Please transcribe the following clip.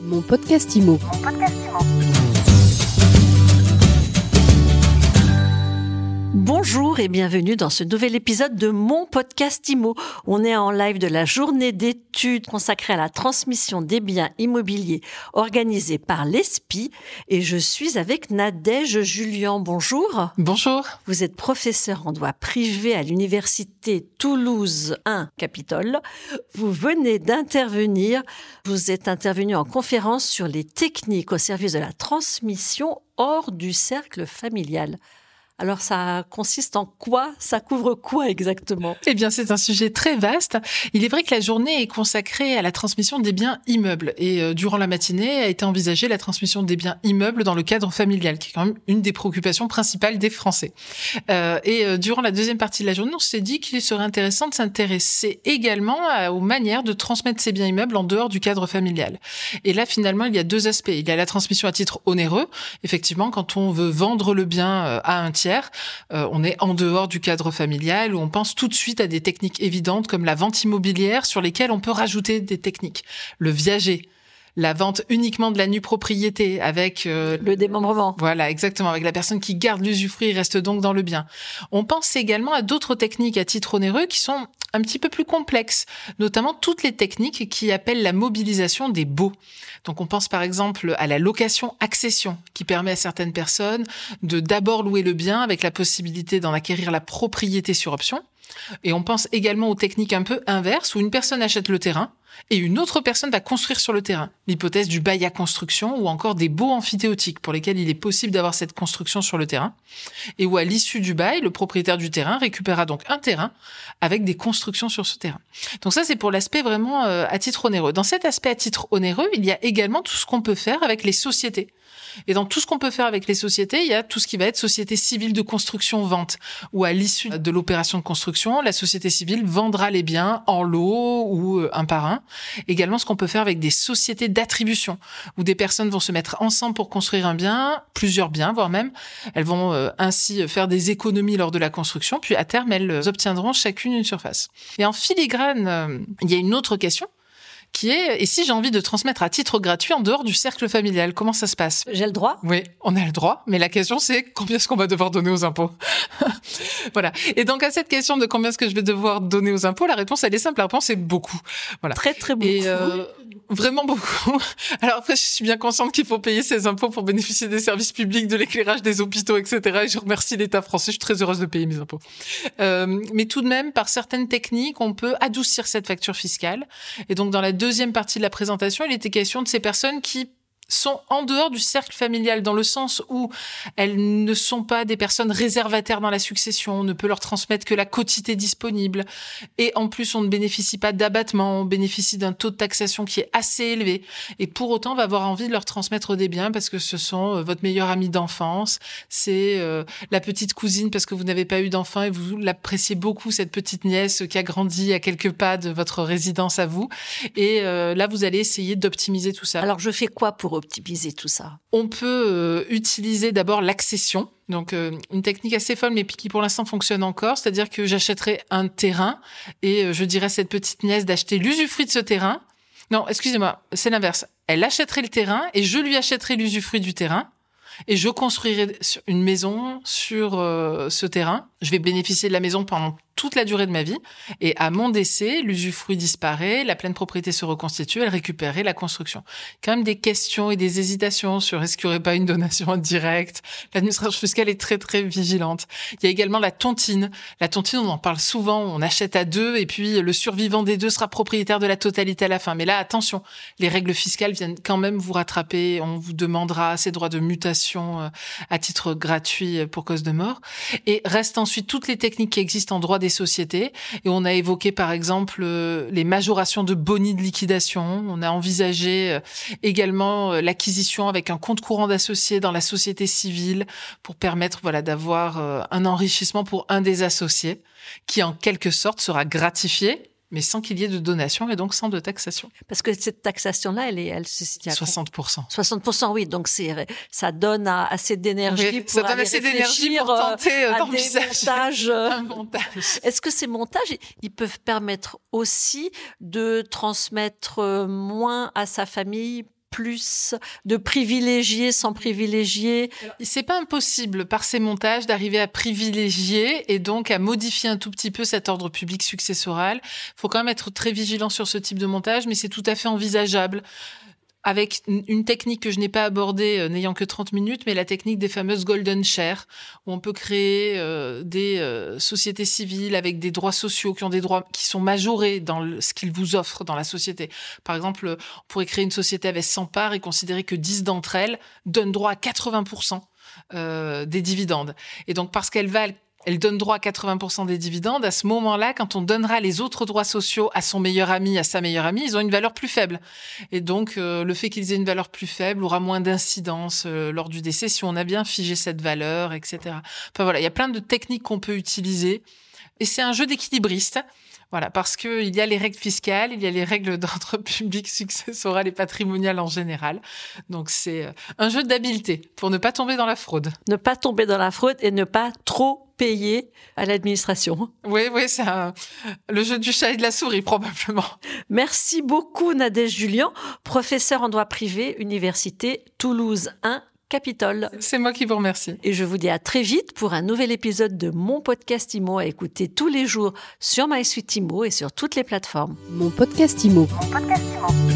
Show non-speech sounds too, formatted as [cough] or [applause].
Mon podcast IMO. Bonjour et bienvenue dans ce nouvel épisode de mon podcast IMO. On est en live de la journée d'études consacrée à la transmission des biens immobiliers organisée par l'ESPI et je suis avec Nadège Julien. Bonjour. Bonjour. Vous êtes professeur en droit privé à l'université Toulouse 1 Capitole. Vous venez d'intervenir. Vous êtes intervenu en conférence sur les techniques au service de la transmission hors du cercle familial. Alors ça consiste en quoi Ça couvre quoi exactement? Eh bien, c'est un sujet très vaste. Il est vrai que la journée est consacrée à la transmission des biens immeubles et euh, durant la matinée a été envisagée la transmission des biens immeubles dans le cadre familial, qui est quand même une des préoccupations principales des Français. Euh, et euh, durant la deuxième partie de la journée, on s'est dit qu'il serait intéressant de s'intéresser également aux manières de transmettre ces biens immeubles en dehors du cadre familial. Et là, finalement, il y a deux aspects. Il y a la transmission à titre onéreux. Effectivement, quand on veut vendre le bien à un tiers euh, on est en dehors du cadre familial où on pense tout de suite à des techniques évidentes comme la vente immobilière sur lesquelles on peut rajouter des techniques. Le viager, la vente uniquement de la nue propriété avec euh, le démembrement. Voilà, exactement, avec la personne qui garde l'usufruit reste donc dans le bien. On pense également à d'autres techniques à titre onéreux qui sont un petit peu plus complexes, notamment toutes les techniques qui appellent la mobilisation des baux. Donc on pense par exemple à la location accession qui permet à certaines personnes de d'abord louer le bien avec la possibilité d'en acquérir la propriété sur option. Et on pense également aux techniques un peu inverses où une personne achète le terrain et une autre personne va construire sur le terrain. L'hypothèse du bail à construction ou encore des baux amphithéotiques pour lesquels il est possible d'avoir cette construction sur le terrain et où à l'issue du bail, le propriétaire du terrain récupérera donc un terrain avec des constructions sur ce terrain. Donc ça, c'est pour l'aspect vraiment euh, à titre onéreux. Dans cet aspect à titre onéreux, il y a également tout ce qu'on peut faire avec les sociétés. Et dans tout ce qu'on peut faire avec les sociétés, il y a tout ce qui va être société civile de construction-vente, où à l'issue de l'opération de construction, la société civile vendra les biens en lot ou euh, un par un. Également, ce qu'on peut faire avec des sociétés d'attribution, où des personnes vont se mettre ensemble pour construire un bien, plusieurs biens, voire même. Elles vont euh, ainsi faire des économies lors de la construction, puis à terme, elles obtiendront chacune une surface. Et en filigrane, euh, il y a une autre question qui est et si j'ai envie de transmettre à titre gratuit en dehors du cercle familial, comment ça se passe? J'ai le droit? Oui, on a le droit, mais la question c'est combien est-ce qu'on va devoir donner aux impôts? [laughs] Voilà. Et donc à cette question de combien est-ce que je vais devoir donner aux impôts, la réponse elle est simple, la réponse c'est beaucoup. Voilà. Très très beaucoup. Et euh, vraiment beaucoup. [laughs] Alors après je suis bien consciente qu'il faut payer ses impôts pour bénéficier des services publics, de l'éclairage des hôpitaux, etc. Et je remercie l'État français, je suis très heureuse de payer mes impôts. Euh, mais tout de même, par certaines techniques, on peut adoucir cette facture fiscale. Et donc dans la deuxième partie de la présentation, il était question de ces personnes qui sont en dehors du cercle familial dans le sens où elles ne sont pas des personnes réservataires dans la succession, on ne peut leur transmettre que la quotité disponible et en plus on ne bénéficie pas d'abattement, on bénéficie d'un taux de taxation qui est assez élevé et pour autant on va avoir envie de leur transmettre des biens parce que ce sont euh, votre meilleur ami d'enfance, c'est euh, la petite cousine parce que vous n'avez pas eu d'enfant et vous l'appréciez beaucoup cette petite nièce qui a grandi à quelques pas de votre résidence à vous et euh, là vous allez essayer d'optimiser tout ça. Alors je fais quoi pour optimiser tout ça On peut euh, utiliser d'abord l'accession. Donc euh, une technique assez folle mais qui pour l'instant fonctionne encore, c'est-à-dire que j'achèterai un terrain et euh, je dirais à cette petite nièce d'acheter l'usufruit de ce terrain. Non, excusez-moi, c'est l'inverse. Elle achèterait le terrain et je lui achèterai l'usufruit du terrain et je construirai une maison sur ce terrain. Je vais bénéficier de la maison pendant toute la durée de ma vie. Et à mon décès, l'usufruit disparaît, la pleine propriété se reconstitue, elle récupérait la construction. Quand même des questions et des hésitations sur est-ce qu'il n'y aurait pas une donation [laughs] directe. L'administration fiscale est très très vigilante. Il y a également la tontine. La tontine, on en parle souvent, on achète à deux et puis le survivant des deux sera propriétaire de la totalité à la fin. Mais là, attention, les règles fiscales viennent quand même vous rattraper. On vous demandera ces droits de mutation euh, à titre gratuit pour cause de mort. Et reste ensuite toutes les techniques qui existent en droit des sociétés. Et on a évoqué par exemple euh, les majorations de boni de liquidation. On a envisagé euh, également euh, l'acquisition avec un compte courant d'associés dans la société civile pour permettre voilà d'avoir un enrichissement pour un des associés qui en quelque sorte sera gratifié mais sans qu'il y ait de donation et donc sans de taxation. Parce que cette taxation-là, elle est, elle se situe à 60%. 60%, oui. Donc c'est, ça donne assez d'énergie pour ça donne assez d'énergie pour euh, tenter euh, d'envisager [laughs] un montage. Est-ce que ces montages, ils peuvent permettre aussi de transmettre euh, moins à sa famille plus, de privilégier sans privilégier C'est pas impossible par ces montages d'arriver à privilégier et donc à modifier un tout petit peu cet ordre public successoral. Il faut quand même être très vigilant sur ce type de montage, mais c'est tout à fait envisageable avec une technique que je n'ai pas abordée euh, n'ayant que 30 minutes, mais la technique des fameuses golden shares, où on peut créer euh, des euh, sociétés civiles avec des droits sociaux qui ont des droits qui sont majorés dans ce qu'ils vous offrent dans la société. Par exemple, on pourrait créer une société avec 100 parts et considérer que 10 d'entre elles donnent droit à 80% des dividendes. Et donc parce qu'elles valent elle donne droit à 80% des dividendes. À ce moment-là, quand on donnera les autres droits sociaux à son meilleur ami, à sa meilleure amie, ils ont une valeur plus faible. Et donc, euh, le fait qu'ils aient une valeur plus faible aura moins d'incidence euh, lors du décès si on a bien figé cette valeur, etc. Enfin voilà, il y a plein de techniques qu'on peut utiliser. Et c'est un jeu d'équilibriste. Voilà, parce que il y a les règles fiscales, il y a les règles [laughs] d'ordre public successoral et patrimonial en général. Donc c'est euh, un jeu d'habileté pour ne pas tomber dans la fraude. Ne pas tomber dans la fraude et ne pas trop payer à l'administration. Oui, oui, c'est le jeu du chat et de la souris probablement. Merci beaucoup Nadège Julien, professeur en droit privé, Université Toulouse 1 Capitole. C'est moi qui vous remercie. Et je vous dis à très vite pour un nouvel épisode de mon podcast IMO à écouter tous les jours sur MySuite IMO et sur toutes les plateformes. Mon podcast IMO. Mon podcast IMO.